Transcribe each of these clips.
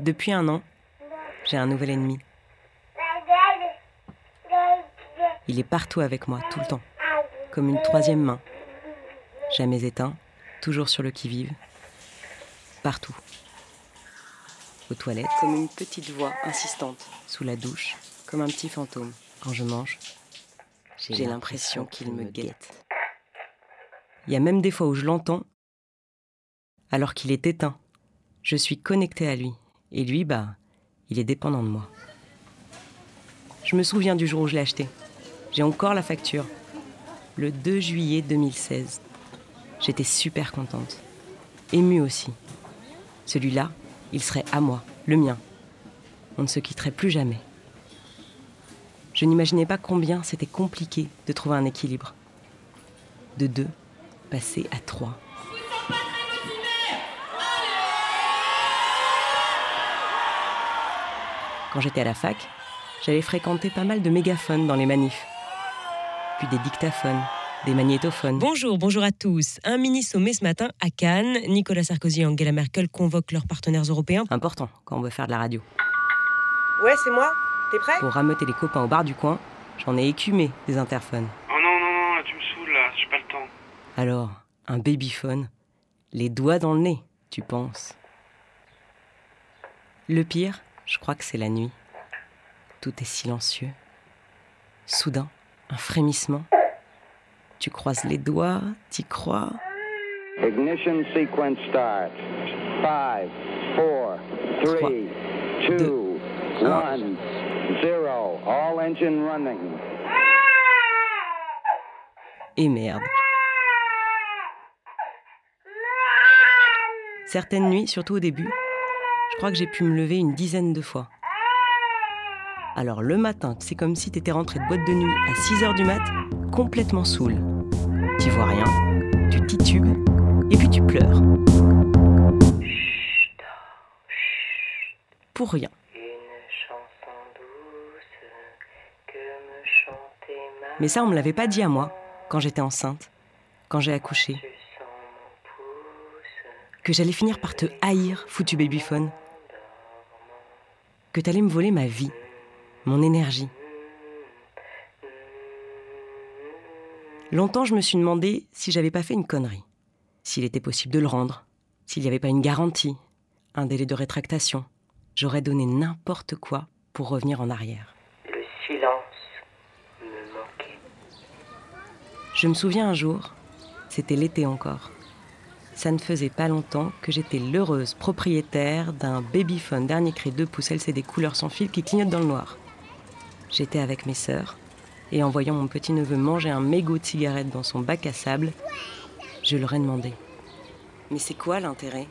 Depuis un an, j'ai un nouvel ennemi. Il est partout avec moi, tout le temps, comme une troisième main. Jamais éteint, toujours sur le qui-vive. Partout. Aux toilettes, comme une petite voix insistante, sous la douche, comme un petit fantôme. Quand je mange, j'ai l'impression qu'il me guette. Il y a même des fois où je l'entends, alors qu'il est éteint. Je suis connectée à lui, et lui, bah, il est dépendant de moi. Je me souviens du jour où je l'ai acheté. J'ai encore la facture. Le 2 juillet 2016. J'étais super contente. Émue aussi. Celui-là, il serait à moi, le mien. On ne se quitterait plus jamais. Je n'imaginais pas combien c'était compliqué de trouver un équilibre. De deux, passer à trois. Quand j'étais à la fac, j'avais fréquenté pas mal de mégaphones dans les manifs. Puis des dictaphones, des magnétophones. Bonjour, bonjour à tous. Un mini-sommet ce matin à Cannes. Nicolas Sarkozy et Angela Merkel convoquent leurs partenaires européens. Important quand on veut faire de la radio. Ouais, c'est moi. T'es prêt? Pour rameuter les copains au bar du coin, j'en ai écumé des interphones. Oh non, non, non, là, tu me saoules là, j'ai pas le temps. Alors, un babyphone, les doigts dans le nez, tu penses? Le pire, je crois que c'est la nuit. Tout est silencieux. Soudain, un frémissement. Tu croises les doigts, t'y crois. Ignition sequence start. 5, 4, 3, 2, deux, 1, 0. All engine running. Et merde. Certaines nuits, surtout au début, je crois que j'ai pu me lever une dizaine de fois. Alors le matin, c'est comme si t'étais rentré de boîte de nuit à 6h du mat, complètement saoul. Tu vois rien, tu titubes, et puis tu pleures. Pour rien. Mais ça, on me l'avait pas dit à moi, quand j'étais enceinte, quand j'ai accouché. Que j'allais finir par te haïr, foutu babyphone. Que t'allais me voler ma vie, mon énergie. Longtemps, je me suis demandé si j'avais pas fait une connerie. S'il était possible de le rendre. S'il n'y avait pas une garantie, un délai de rétractation. J'aurais donné n'importe quoi pour revenir en arrière. Le silence me manquait. Je me souviens un jour, c'était l'été encore. Ça ne faisait pas longtemps que j'étais l'heureuse propriétaire d'un babyphone dernier cri 2 pouces LCD couleur sans fil qui clignote dans le noir. J'étais avec mes sœurs et en voyant mon petit-neveu manger un mégot de cigarette dans son bac à sable, je leur ai demandé. Mais c'est quoi l'intérêt?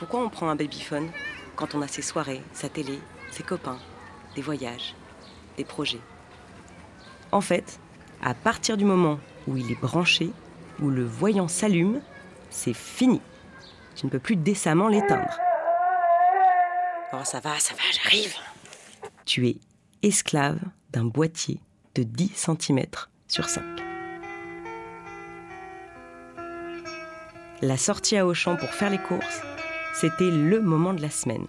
Pourquoi on prend un babyphone quand on a ses soirées, sa télé, ses copains, des voyages, des projets? En fait, à partir du moment où il est branché, où le voyant s'allume, c'est fini. Tu ne peux plus décemment l'éteindre. Oh, ça va, ça va, j'arrive. Tu es esclave d'un boîtier de 10 cm sur 5. La sortie à Auchan pour faire les courses, c'était le moment de la semaine.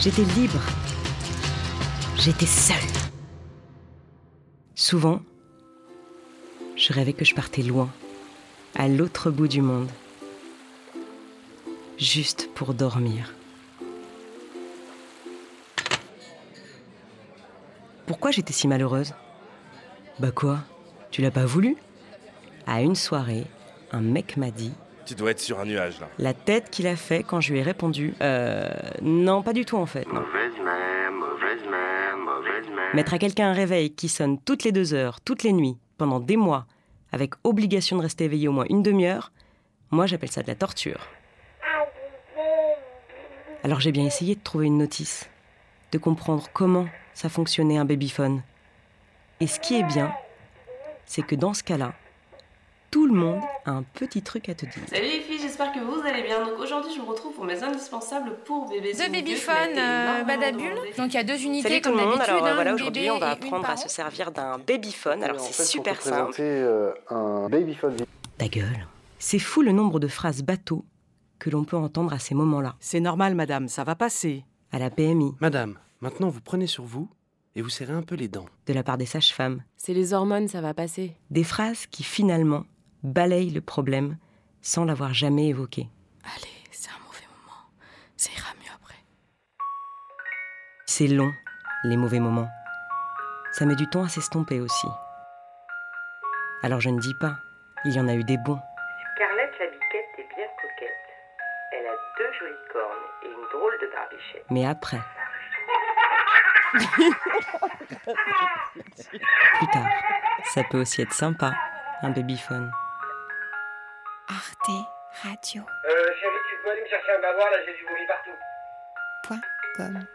J'étais libre. J'étais seule. Souvent, je rêvais que je partais loin, à l'autre bout du monde, juste pour dormir. Pourquoi j'étais si malheureuse? Bah quoi? Tu l'as pas voulu? À une soirée, un mec m'a dit Tu dois être sur un nuage là. la tête qu'il a fait quand je lui ai répondu Euh. Non, pas du tout en fait. non. Mauvaise mère, mauvaise mère, mauvaise mère. Mettre à quelqu'un un réveil qui sonne toutes les deux heures, toutes les nuits, pendant des mois, avec obligation de rester éveillé au moins une demi-heure, moi j'appelle ça de la torture. Alors j'ai bien essayé de trouver une notice, de comprendre comment ça fonctionnait un babyphone. Et ce qui est bien, c'est que dans ce cas-là, tout le monde a un petit truc à te dire. Salut les filles, j'espère que vous allez bien. Donc aujourd'hui, je vous retrouve pour mes indispensables pour bébés. Deux babyphones euh, Badabule. Donc il y a deux unités Salut tout comme le monde, d'habitude. alors hein, voilà, aujourd'hui bébé on va apprendre à se servir d'un babyphone. Alors En c'est fait, super simple. présenter euh, un babyphone Ta gueule. C'est fou le nombre de phrases bateaux que l'on peut entendre à ces moments-là. C'est normal, madame, ça va passer. À la PMI, Madame, maintenant vous prenez sur vous et vous serrez un peu les dents. de la part des sages-femmes. C'est les hormones, ça va passer. Des phrases qui finalement balayent le problème sans l'avoir jamais évoqué. Allez, c'est un mauvais moment. Ça ira mieux après. C'est long, les mauvais moments. Ça met du temps à s'estomper aussi. Alors je ne dis pas, il y en a eu des bons. Scarlett la biquette est bien coquette. Elle a deux jolies cornes et une drôle de barbichette. Mais après. Plus tard, ça peut aussi être sympa, un babyphone. Arte Radio. Euh, chérie, tu peux aller me chercher un bavoir, là, j'ai du bruit partout. Point com.